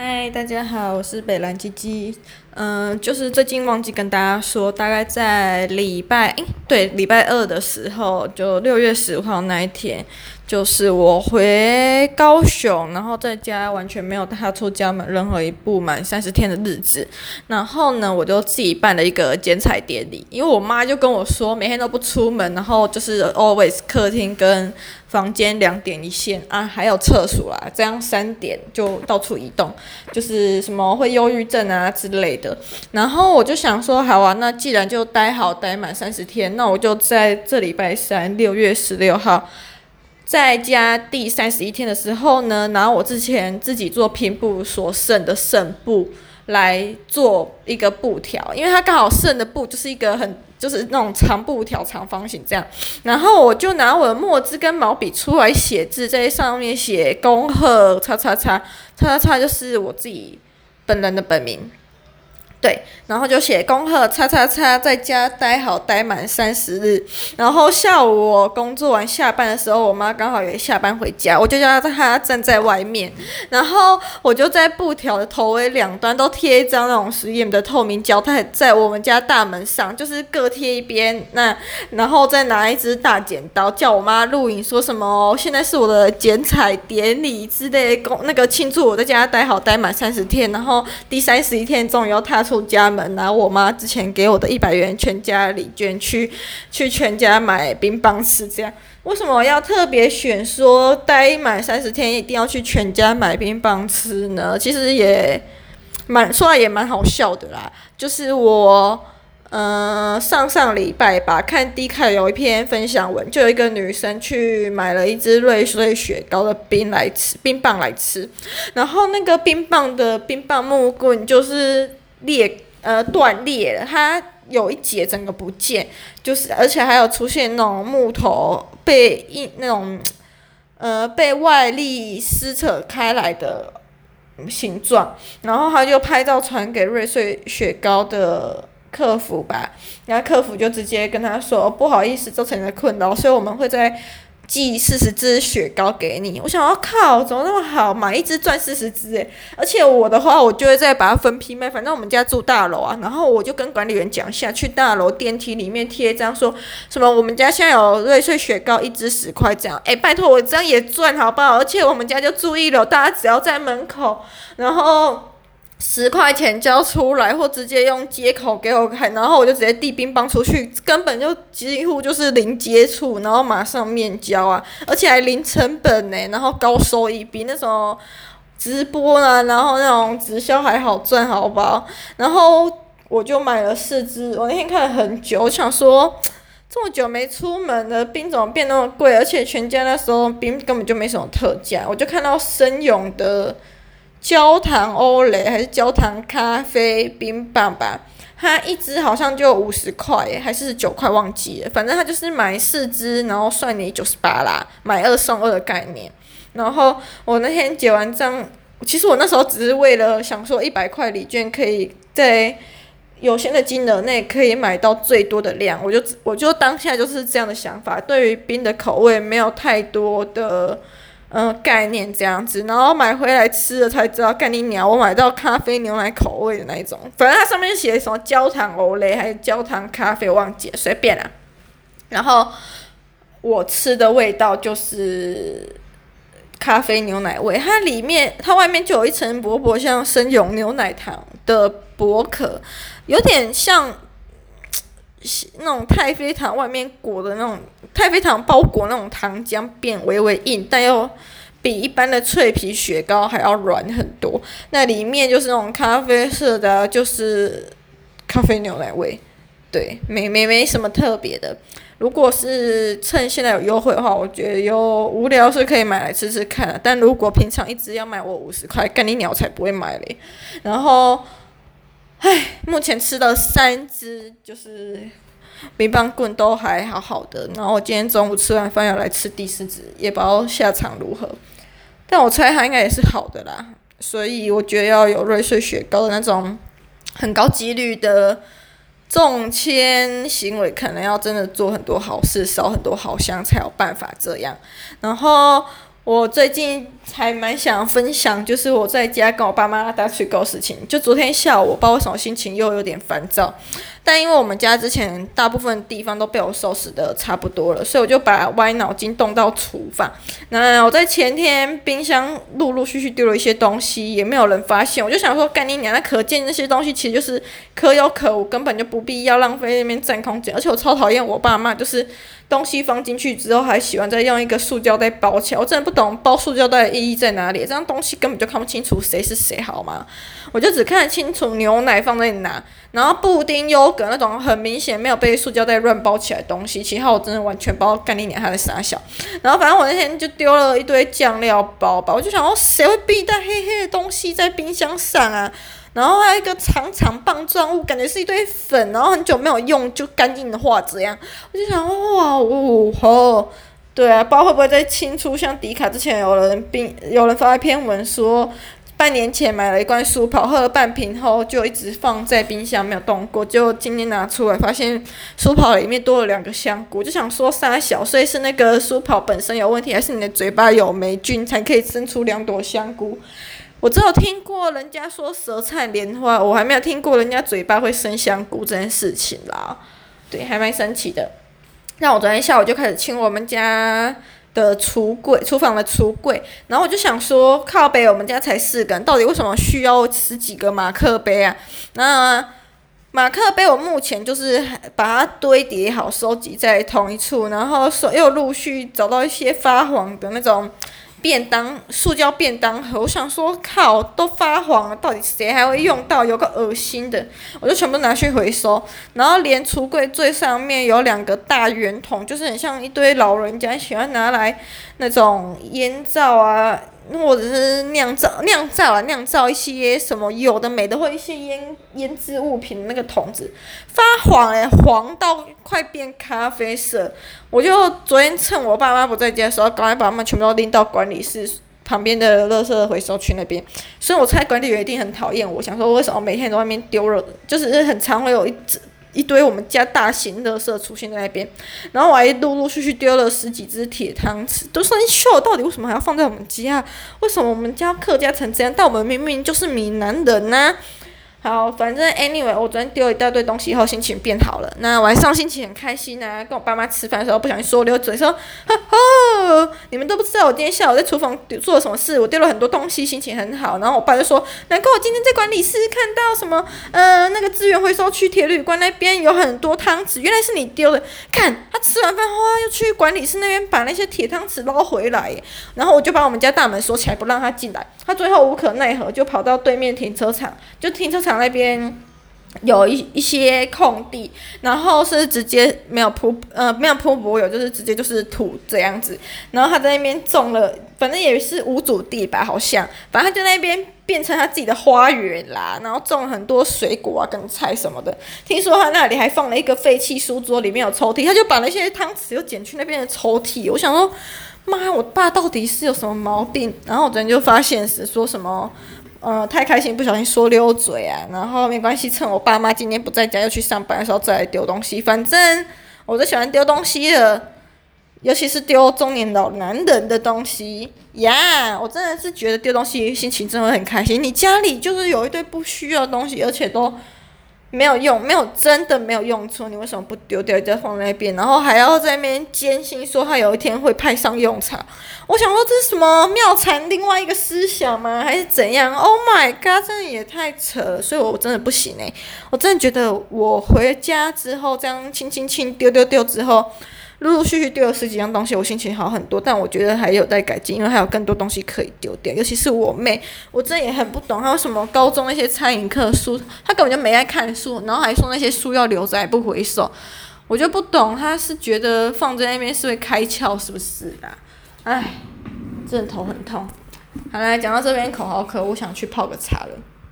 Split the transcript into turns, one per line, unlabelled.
嗨，大家好，我是北兰鸡鸡。嗯、就是最近忘记跟大家说，大概在礼拜，诶，对，礼拜二的时候，就六月十五号那一天，就是我回高雄，然后在家完全没有踏出家门任何一步，满三十天的日子。然后呢，我就自己办了一个剪彩典礼，因为我妈就跟我说，每天都不出门，然后就是 always 客厅跟房间两点一线啊，还有厕所啊，这样三点就到处移动，就是什么会忧郁症啊之类的。然后我就想说，好啊，那既然就待好待满三十天，那我就在这礼拜三六月十六号，在家第三十一天的时候呢，拿我之前自己做拼布所剩的剩布来做一个布条，因为它刚好剩的布就是一个很。就是那种长布条长方形这样，然后我就拿我的墨汁跟毛笔出来写字，在上面写恭贺叉叉叉叉叉叉，就是我自己本人的本名。对，然后就写恭贺叉叉叉在家待好待满三十日，然后下午我工作完下班的时候，我妈刚好也下班回家，我就叫她她站在外面，然后我就在布条的头尾两端都贴一张那种实验的透明胶带，在我们家大门上，就是各贴一边，那然后再拿一支大剪刀，叫我妈录影，说什么哦现在是我的剪彩典礼之类的，那个庆祝我在家待好待满三十天，然后第三十一天终于要踏。出家门，拿我妈之前给我的一百元全家礼券去去全家买冰棒吃。这样为什么要特别选说待满三十天一定要去全家买冰棒吃呢？其实也蛮说来也蛮好笑的啦。就是我嗯、呃、上上礼拜吧，看 D 卡有一篇分享文，就有一个女生去买了一支瑞穗雪糕的冰来吃冰棒来吃，然后那个冰棒的冰棒木棍就是。裂呃断裂，它有一节整个不见，就是而且还有出现那种木头被一那种呃被外力撕扯开来的形状，然后他就拍照传给瑞穗雪糕的客服吧，然后客服就直接跟他说不好意思造成你的困扰，所以我们会在。寄四十支雪糕给你，我想要靠，怎么那么好，买一支赚四十支诶，而且我的话，我就会再把它分批卖，反正我们家住大楼啊，然后我就跟管理员讲一下，去大楼电梯里面贴一张，说什么我们家现在有瑞穗雪糕一支十块这样，诶，拜托我这样也赚好不好？而且我们家就住一楼，大家只要在门口，然后。十块钱交出来，或直接用接口给我看，然后我就直接递冰棒出去，根本就几乎就是零接触，然后马上面交啊，而且还零成本呢，然后高收益，比那种直播啊，然后那种直销还好赚，好不好？然后我就买了四支，我那天看了很久，我想说这么久没出门了，冰怎么变那么贵？而且全家那时候冰根本就没什么特价，我就看到森永的。焦糖欧蕾还是焦糖咖啡冰棒吧，它一支好像就五十块，还是九块忘记了，反正它就是买四支，然后算你九十八啦，买二送二的概念。然后我那天结完账，其实我那时候只是为了想说一百块礼券可以在有限的金额内可以买到最多的量，我就我就当下就是这样的想法，对于冰的口味没有太多的。嗯，概念这样子，然后买回来吃了才知道，干你鸟！我买到咖啡牛奶口味的那一种，反正它上面写什么焦糖欧蕾还是焦糖咖啡，忘记，随便啦。然后我吃的味道就是咖啡牛奶味，它里面它外面就有一层薄薄像森永牛奶糖的薄壳，有点像。那种太妃糖外面裹的那种太妃糖包裹那种糖浆变微微硬，但又比一般的脆皮雪糕还要软很多。那里面就是那种咖啡色的，就是咖啡牛奶味。对，没没没什么特别的。如果是趁现在有优惠的话，我觉得有无聊是可以买来吃吃看。但如果平常一直要买我五十块，干你鸟才不会买嘞。然后。唉，目前吃了三支，就是冰棒棍都还好好的。然后我今天中午吃完饭要来吃第四支，也不知道下场如何。但我猜它应该也是好的啦，所以我觉得要有瑞穗雪糕的那种很高几率的中签行为，可能要真的做很多好事，烧很多好香才有办法这样。然后。我最近还蛮想分享，就是我在家跟我爸妈打水沟事情。就昨天下午，我不知道为什么心情又有点烦躁，但因为我们家之前大部分地方都被我收拾得差不多了，所以我就把歪脑筋动到厨房。那我在前天冰箱陆陆续续丢了一些东西，也没有人发现，我就想说干你娘！那可见那些东西其实就是可有可无，根本就不必要浪费那边占空间。而且我超讨厌我爸妈，就是。东西放进去之后，还喜欢再用一个塑胶袋包起来。我真的不懂包塑胶袋的意义在哪里，这样东西根本就看不清楚谁是谁，好吗？我就只看得清楚牛奶放在哪，然后布丁、优格那种很明显没有被塑胶袋乱包起来的东西，其他我真的完全包干你娘还在傻笑。然后反正我那天就丢了一堆酱料包吧，我就想说谁会必带黑黑的东西在冰箱上啊？然后还有一个长长棒状物，感觉是一堆粉，然后很久没有用就干净的画这样，我就想哇哦吼，对啊，不知道会不会再清出像迪卡之前有人冰有人发一篇文说，半年前买了一罐舒跑，喝了半瓶后就一直放在冰箱没有动过，就今天拿出来发现舒跑里面多了两个香菇，就想说三小，所以是那个舒跑本身有问题，还是你的嘴巴有霉菌才可以生出两朵香菇？我只有听过人家说舌灿莲花，我还没有听过人家嘴巴会生香菇这件事情啦。对，还蛮神奇的。那我昨天下午就开始清我们家的橱柜、厨房的橱柜，然后我就想说，靠背我们家才四个人，到底为什么需要十几个马克杯啊？那马克杯我目前就是把它堆叠好，收集在同一处，然后又陆续找到一些发黄的那种。便当塑胶便当盒，我想说靠，都发黄了，到底谁还会用到？有个恶心的，我就全部拿去回收。然后连橱柜最上面有两个大圆筒，就是很像一堆老人家喜欢拿来那种烟灶啊。或者是酿造酿造啊，酿造一些什么有的没的，或一些腌腌制物品那个桶子发黄哎、欸，黄到快变咖啡色。我就昨天趁我爸妈不在家的时候，赶快把他们全部都拎到管理室旁边的垃圾回收区那边。所以我猜管理员一定很讨厌我，想说为什么每天在外面丢了，就是很常会有一只。一堆我们家大型垃圾出现在那边，然后我还陆陆续续丢了十几只铁汤匙，都说你秀，到底为什么还要放在我们家？为什么我们家客家成这样？但我们明明就是闽南人呐、好，反正 anyway，我昨天丢了一大堆东西以后，心情变好了。那晚上心情很开心啊，跟我爸妈吃饭的时候，不小心说溜嘴说，哈哈，你们都不知道我今天下午在厨房做了什么事。我丢了很多东西，心情很好。然后我爸就说，难怪我今天在管理室看到什么，呃，那个资源回收区铁旅馆那边有很多汤匙，原来是你丢的。看他吃完饭后，又去管理室那边把那些铁汤匙捞回来。然后我就把我们家大门锁起来，不让他进来。他最后无可奈何，就跑到对面停车场，就停车场。场那边有一一些空地，然后是直接没有铺呃没有铺柏油，就是直接就是土这样子。然后他在那边种了，反正也是无主地吧，好像，反正他就那边变成他自己的花园啦。然后种了很多水果啊跟菜什么的。听说他那里还放了一个废弃书桌，里面有抽屉，他就把那些汤匙又捡去那边的抽屉。我想说，妈，我爸到底是有什么毛病？然后我昨天就发现是说什么。呃，太开心，不小心说溜嘴啊，然后没关系，趁我爸妈今天不在家，又去上班的时候再来丢东西。反正我最喜欢丢东西了，尤其是丢中年老男人的东西呀。我真的是觉得丢东西心情真的很开心。你家里就是有一堆不需要的东西，而且都。没有用，没有真的没有用处，你为什么不丢掉，再放在那边，然后还要在那边坚信说它有一天会派上用场？我想说这是什么妙禅另外一个思想吗？还是怎样？Oh my god，真的也太扯了，所以我真的不行诶，我真的觉得我回家之后这样轻轻轻丢丢丢之后。陆陆续续丢了十几样东西，我心情好很多，但我觉得还有待改进，因为还有更多东西可以丢掉。尤其是我妹，我真的也很不懂，她为什么高中那些餐饮课书，她根本就没爱看书，然后还说那些书要留着还不回收，我就不懂，她是觉得放在那边是会开窍，是不是啦？唉，真的头很痛。好啦讲到这边口好渴，我想去泡个茶了。